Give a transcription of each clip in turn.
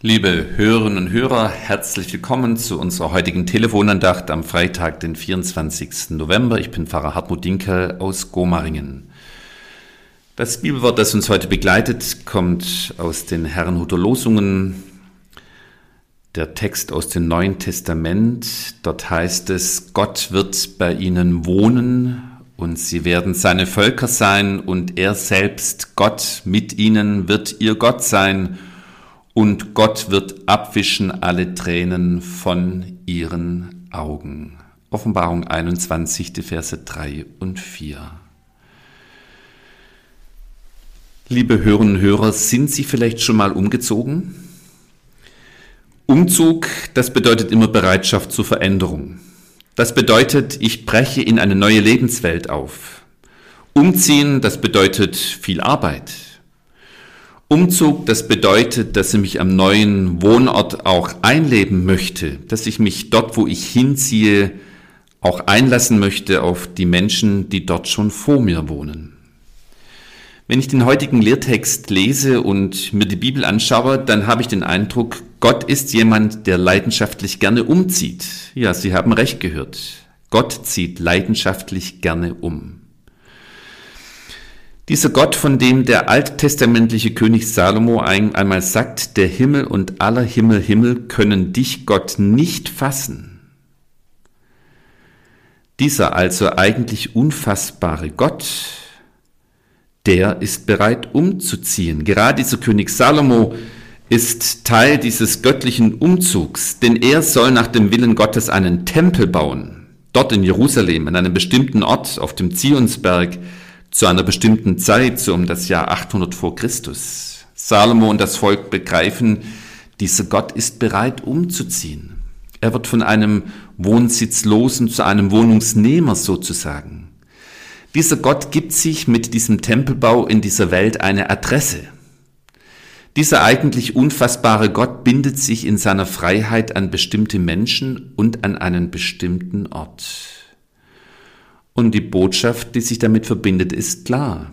Liebe Hörerinnen und Hörer, herzlich willkommen zu unserer heutigen Telefonandacht am Freitag, den 24. November. Ich bin Pfarrer Hartmut Dinkel aus Gomaringen. Das Bibelwort, das uns heute begleitet, kommt aus den Herrenhuter Losungen. Der Text aus dem Neuen Testament. Dort heißt es, Gott wird bei ihnen wohnen und sie werden seine Völker sein und er selbst, Gott mit ihnen, wird ihr Gott sein und Gott wird abwischen alle Tränen von ihren Augen. Offenbarung 21, die Verse 3 und 4. Liebe Hörerinnen und Hörer, sind Sie vielleicht schon mal umgezogen? Umzug, das bedeutet immer Bereitschaft zur Veränderung. Das bedeutet, ich breche in eine neue Lebenswelt auf. Umziehen, das bedeutet viel Arbeit. Umzug, das bedeutet, dass ich mich am neuen Wohnort auch einleben möchte, dass ich mich dort, wo ich hinziehe, auch einlassen möchte auf die Menschen, die dort schon vor mir wohnen. Wenn ich den heutigen Lehrtext lese und mir die Bibel anschaue, dann habe ich den Eindruck, Gott ist jemand, der leidenschaftlich gerne umzieht. Ja, Sie haben recht gehört. Gott zieht leidenschaftlich gerne um. Dieser Gott, von dem der alttestamentliche König Salomo einmal sagt, der Himmel und aller Himmel Himmel können dich Gott nicht fassen. Dieser also eigentlich unfassbare Gott, der ist bereit umzuziehen. Gerade dieser König Salomo ist Teil dieses göttlichen Umzugs, denn er soll nach dem Willen Gottes einen Tempel bauen, dort in Jerusalem, an einem bestimmten Ort auf dem Zionsberg, zu einer bestimmten Zeit, so um das Jahr 800 vor Christus. Salomo und das Volk begreifen, dieser Gott ist bereit umzuziehen. Er wird von einem Wohnsitzlosen zu einem Wohnungsnehmer sozusagen. Dieser Gott gibt sich mit diesem Tempelbau in dieser Welt eine Adresse. Dieser eigentlich unfassbare Gott bindet sich in seiner Freiheit an bestimmte Menschen und an einen bestimmten Ort. Und die Botschaft, die sich damit verbindet, ist klar.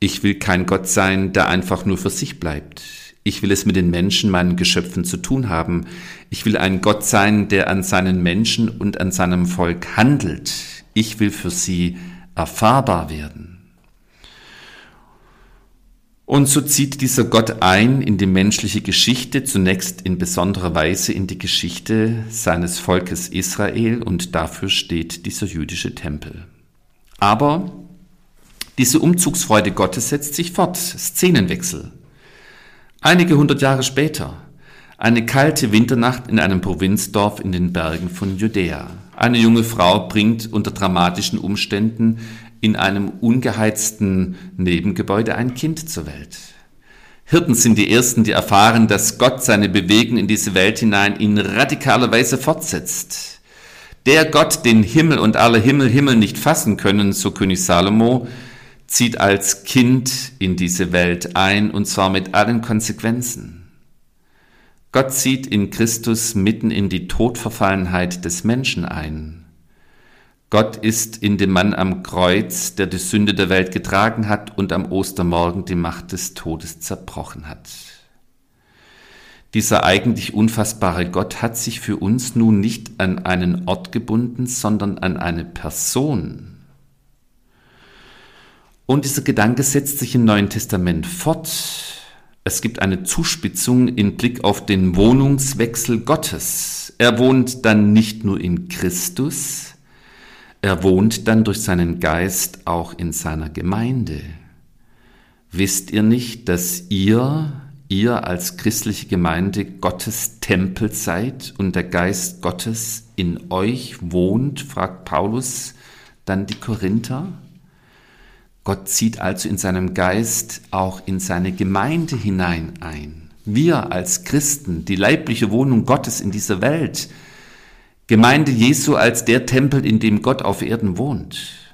Ich will kein Gott sein, der einfach nur für sich bleibt. Ich will es mit den Menschen, meinen Geschöpfen zu tun haben. Ich will ein Gott sein, der an seinen Menschen und an seinem Volk handelt. Ich will für sie erfahrbar werden. Und so zieht dieser Gott ein in die menschliche Geschichte, zunächst in besonderer Weise in die Geschichte seines Volkes Israel und dafür steht dieser jüdische Tempel. Aber diese Umzugsfreude Gottes setzt sich fort. Szenenwechsel. Einige hundert Jahre später. Eine kalte Winternacht in einem Provinzdorf in den Bergen von Judäa. Eine junge Frau bringt unter dramatischen Umständen in einem ungeheizten Nebengebäude ein Kind zur Welt. Hirten sind die Ersten, die erfahren, dass Gott seine Bewegung in diese Welt hinein in radikaler Weise fortsetzt. Der Gott, den Himmel und alle Himmel Himmel nicht fassen können, so König Salomo, zieht als Kind in diese Welt ein, und zwar mit allen Konsequenzen. Gott zieht in Christus mitten in die Todverfallenheit des Menschen ein. Gott ist in dem Mann am Kreuz, der die Sünde der Welt getragen hat und am Ostermorgen die Macht des Todes zerbrochen hat. Dieser eigentlich unfassbare Gott hat sich für uns nun nicht an einen Ort gebunden, sondern an eine Person. Und dieser Gedanke setzt sich im Neuen Testament fort. Es gibt eine Zuspitzung in Blick auf den Wohnungswechsel Gottes. Er wohnt dann nicht nur in Christus, er wohnt dann durch seinen Geist auch in seiner Gemeinde. Wisst ihr nicht, dass ihr ihr als christliche Gemeinde Gottes Tempel seid und der Geist Gottes in euch wohnt, fragt Paulus dann die Korinther. Gott zieht also in seinem Geist auch in seine Gemeinde hinein ein. Wir als Christen, die leibliche Wohnung Gottes in dieser Welt, Gemeinde Jesu als der Tempel, in dem Gott auf Erden wohnt.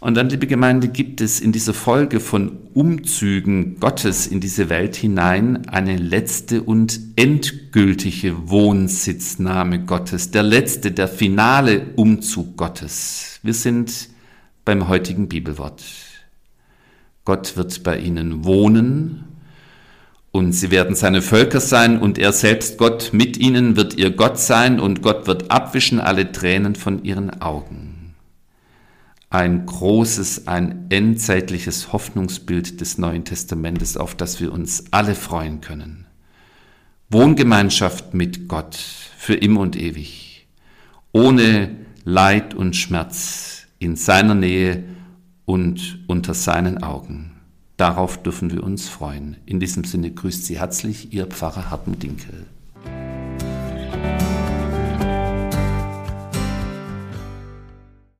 Und dann, liebe Gemeinde, gibt es in dieser Folge von Umzügen Gottes in diese Welt hinein eine letzte und endgültige Wohnsitznahme Gottes, der letzte, der finale Umzug Gottes. Wir sind beim heutigen Bibelwort. Gott wird bei ihnen wohnen Und sie werden seine Völker sein und er selbst Gott mit ihnen wird ihr Gott sein und Gott wird abwischen alle Tränen von ihren Augen. Ein großes, ein endzeitliches Hoffnungsbild des Neuen Testamentes, auf das wir uns alle freuen können. Wohngemeinschaft mit Gott für immer und ewig, ohne Leid und Schmerz in seiner Nähe und unter seinen Augen. Darauf dürfen wir uns freuen. In diesem Sinne grüßt Sie herzlich Ihr Pfarrer Hartmut Dinkel.